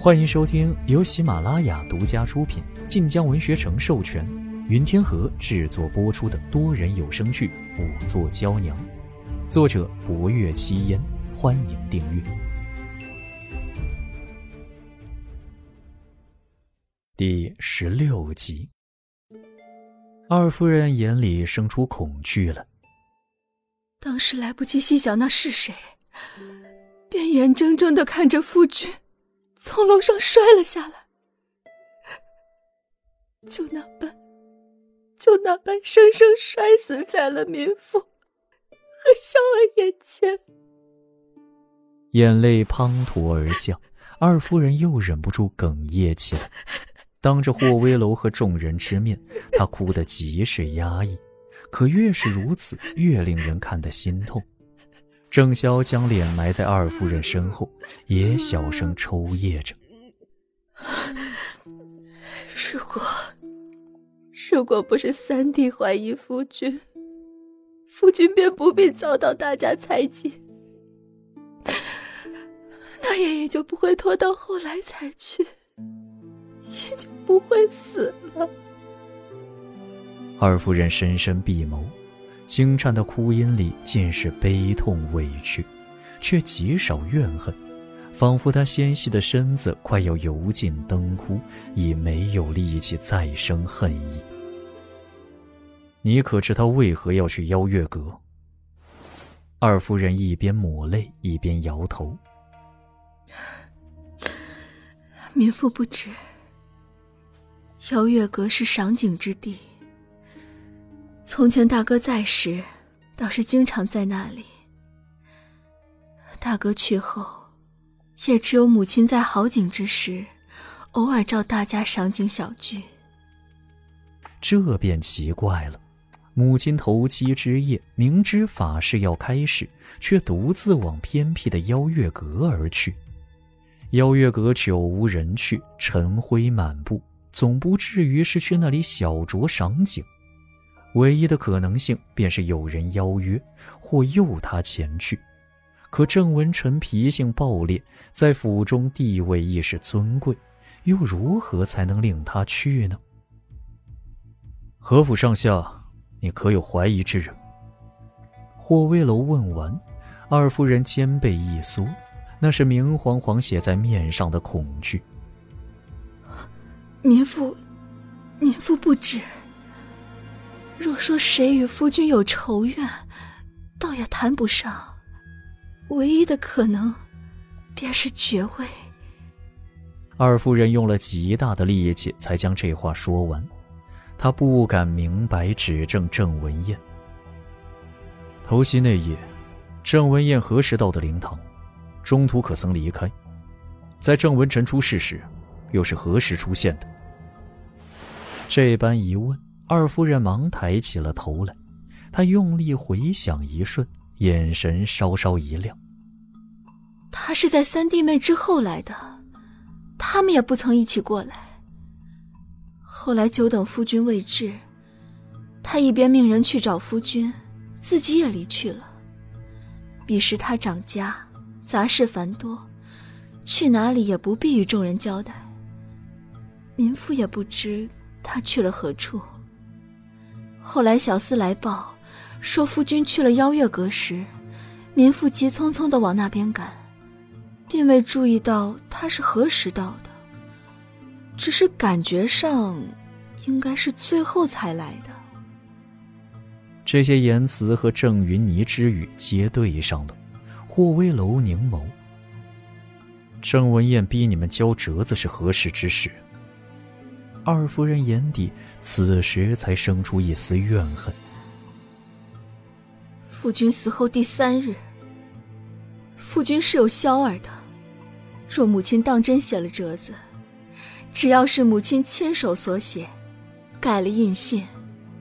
欢迎收听由喜马拉雅独家出品、晋江文学城授权、云天河制作播出的多人有声剧《五座娇娘》，作者：博月七烟。欢迎订阅。第十六集，二夫人眼里生出恐惧了。当时来不及细想那是谁，便眼睁睁的看着夫君从楼上摔了下来，就那般，就那般生生摔死在了民妇和小儿眼前。眼泪滂沱而下，二夫人又忍不住哽咽起来。当着霍威楼和众人之面，她哭得极是压抑。可越是如此，越令人看得心痛。郑潇将脸埋在二夫人身后，也小声抽噎着。如果，如果不是三弟怀疑夫君，夫君便不必遭到大家猜忌，那爷爷就不会拖到后来才去，也就不会死了。二夫人深深闭眸，轻颤的哭音里尽是悲痛委屈，却极少怨恨，仿佛她纤细的身子快要油尽灯枯，已没有力气再生恨意。你可知他为何要去邀月阁？二夫人一边抹泪一边摇头。民妇不知，邀月阁是赏景之地。从前大哥在时，倒是经常在那里。大哥去后，也只有母亲在好景之时，偶尔召大家赏景小聚。这便奇怪了，母亲头七之夜，明知法事要开始，却独自往偏僻的邀月阁而去。邀月阁久无人去，尘灰满布，总不至于是去那里小酌赏景。唯一的可能性便是有人邀约或诱他前去，可郑文臣脾性暴烈，在府中地位亦是尊贵，又如何才能令他去呢？何府上下，你可有怀疑之人？霍威楼问完，二夫人肩背一缩，那是明晃晃写在面上的恐惧。民妇，民妇不知。若说谁与夫君有仇怨，倒也谈不上。唯一的可能，便是爵位。二夫人用了极大的力气才将这话说完，她不敢明白指证郑文彦。头夕那夜，郑文彦何时到的灵堂？中途可曾离开？在郑文臣出事时，又是何时出现的？这般一问。二夫人忙抬起了头来，她用力回想一瞬，眼神稍稍一亮。他是在三弟妹之后来的，他们也不曾一起过来。后来久等夫君未至，他一边命人去找夫君，自己也离去了。彼时他掌家，杂事繁多，去哪里也不必与众人交代。民妇也不知他去了何处。后来小厮来报，说夫君去了邀月阁时，民妇急匆匆的往那边赶，并未注意到他是何时到的。只是感觉上，应该是最后才来的。这些言辞和郑云霓之语皆对上了。霍威楼凝眸，郑文燕逼你们交折子是何时之事？二夫人眼底此时才生出一丝怨恨。夫君死后第三日，夫君是有萧儿的。若母亲当真写了折子，只要是母亲亲手所写，盖了印信，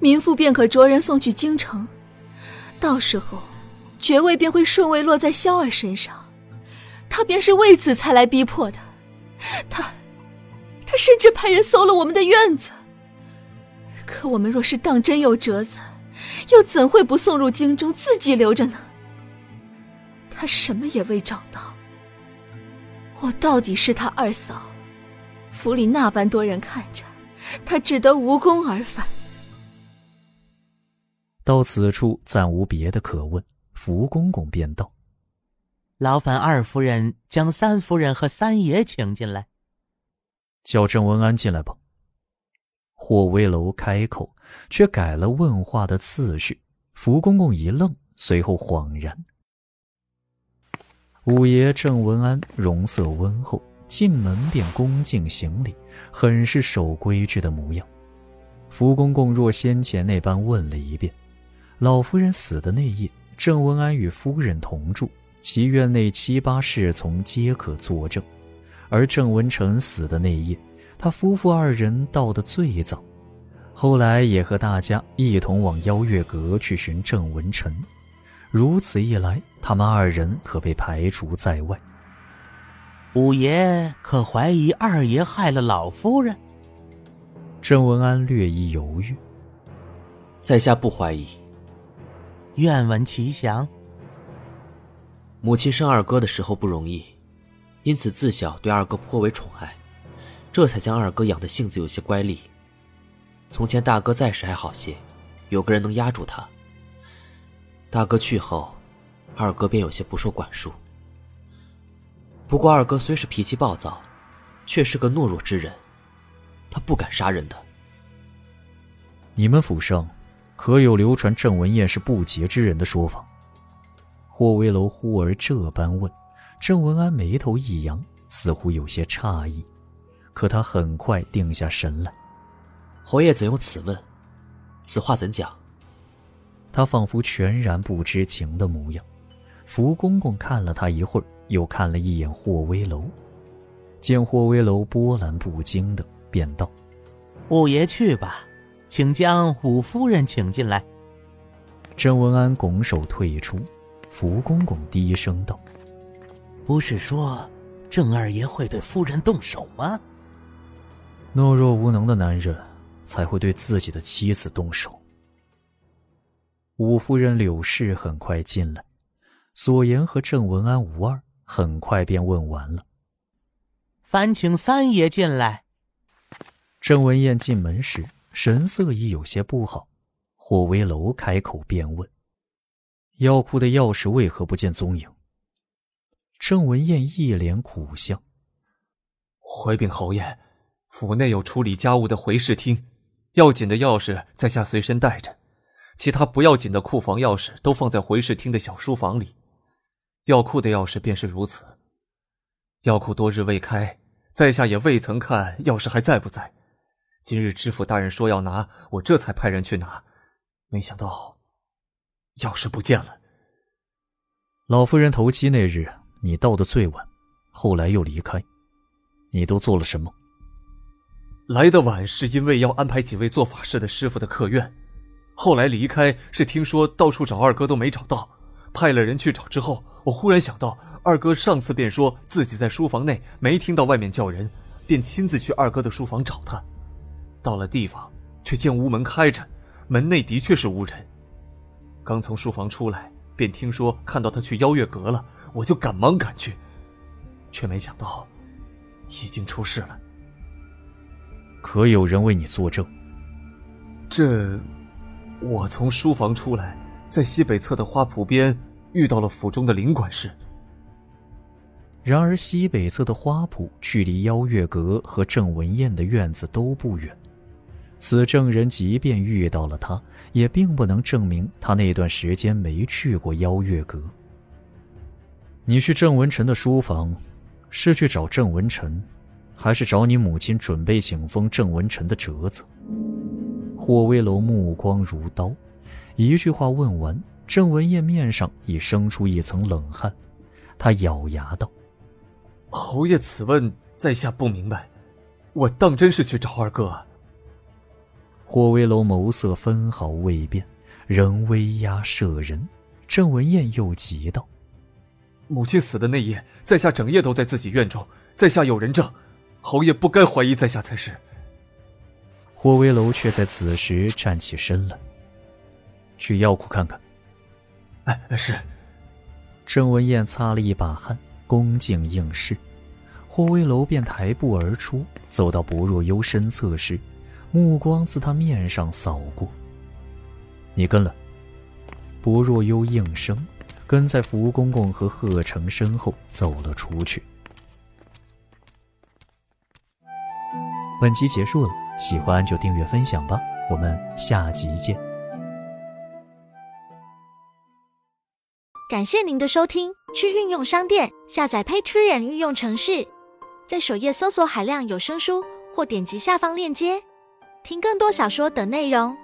民妇便可着人送去京城。到时候，爵位便会顺位落在萧儿身上。他便是为此才来逼迫的。他。他甚至派人搜了我们的院子。可我们若是当真有折子，又怎会不送入京中，自己留着呢？他什么也未找到，我到底是他二嫂，府里那般多人看着，他只得无功而返。到此处暂无别的可问，福公公便道：“劳烦二夫人将三夫人和三爷请进来，叫郑文安进来吧。”霍威楼开口，却改了问话的次序。福公公一愣，随后恍然。五爷郑文安容色温厚，进门便恭敬行礼，很是守规矩的模样。福公公若先前那般问了一遍：老夫人死的那夜，郑文安与夫人同住，其院内七八侍从皆可作证；而郑文成死的那夜，他夫妇二人到的最早。后来也和大家一同往邀月阁去寻郑文成，如此一来，他们二人可被排除在外。五爷可怀疑二爷害了老夫人？郑文安略一犹豫，在下不怀疑。愿闻其详。母亲生二哥的时候不容易，因此自小对二哥颇为宠爱，这才将二哥养的性子有些乖戾。从前大哥在时还好些，有个人能压住他。大哥去后，二哥便有些不受管束。不过二哥虽是脾气暴躁，却是个懦弱之人，他不敢杀人的。你们府上可有流传郑文彦是不洁之人的说法？霍威楼忽而这般问，郑文安眉头一扬，似乎有些诧异，可他很快定下神来。侯爷怎用此问？此话怎讲？他仿佛全然不知情的模样。福公公看了他一会儿，又看了一眼霍威楼，见霍威楼波澜不惊的，便道：“五爷去吧，请将五夫人请进来。”郑文安拱手退出。福公公低声道：“不是说郑二爷会对夫人动手吗？”懦弱无能的男人。才会对自己的妻子动手。五夫人柳氏很快进来，所言和郑文安无二，很快便问完了。烦请三爷进来。郑文燕进门时神色已有些不好，霍威楼开口便问：“药库的钥匙为何不见踪影？”郑文燕一脸苦笑：“回禀侯爷，府内有处理家务的回事厅。”要紧的钥匙在下随身带着，其他不要紧的库房钥匙都放在回事厅的小书房里。药库的钥匙便是如此。药库多日未开，在下也未曾看钥匙还在不在。今日知府大人说要拿，我这才派人去拿，没想到钥匙不见了。老夫人头七那日，你到的最晚，后来又离开，你都做了什么？来的晚是因为要安排几位做法事的师傅的客院，后来离开是听说到处找二哥都没找到，派了人去找之后，我忽然想到二哥上次便说自己在书房内没听到外面叫人，便亲自去二哥的书房找他。到了地方，却见屋门开着，门内的确是无人。刚从书房出来，便听说看到他去邀月阁了，我就赶忙赶去，却没想到已经出事了。可有人为你作证？这，我从书房出来，在西北侧的花圃边遇到了府中的林管事。然而西北侧的花圃距离邀月阁和郑文燕的院子都不远，此证人即便遇到了他，也并不能证明他那段时间没去过邀月阁。你去郑文臣的书房，是去找郑文臣？还是找你母亲准备请封郑文臣的折子。霍威楼目光如刀，一句话问完，郑文燕面上已生出一层冷汗。他咬牙道：“侯爷此问，在下不明白。我当真是去找二哥。”霍威楼眸色分毫未变，仍威压慑人。郑文燕又急道：“母亲死的那夜，在下整夜都在自己院中，在下有人证。”侯爷不该怀疑在下才是。霍威楼却在此时站起身来，去药库看看。哎，是。郑文燕擦了一把汗，恭敬应是。霍威楼便抬步而出，走到薄若幽身侧时，目光自他面上扫过。你跟了。薄若幽应声，跟在福公公和贺成身后走了出去。本集结束了，喜欢就订阅分享吧，我们下集见。感谢您的收听，去运用商店下载 Patreon 运用城市，在首页搜索海量有声书，或点击下方链接听更多小说等内容。